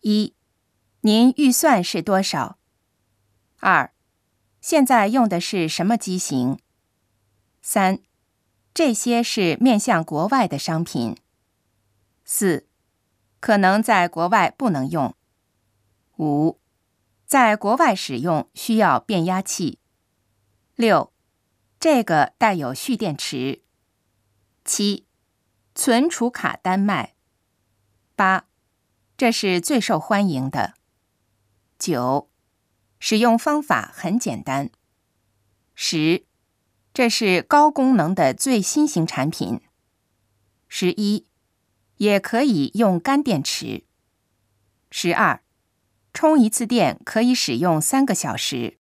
一，您预算是多少？二，现在用的是什么机型？三，这些是面向国外的商品。四，可能在国外不能用。五，在国外使用需要变压器。六，这个带有蓄电池。七，存储卡单卖。八，这是最受欢迎的。九，使用方法很简单。十，这是高功能的最新型产品。十一，也可以用干电池。十二，充一次电可以使用三个小时。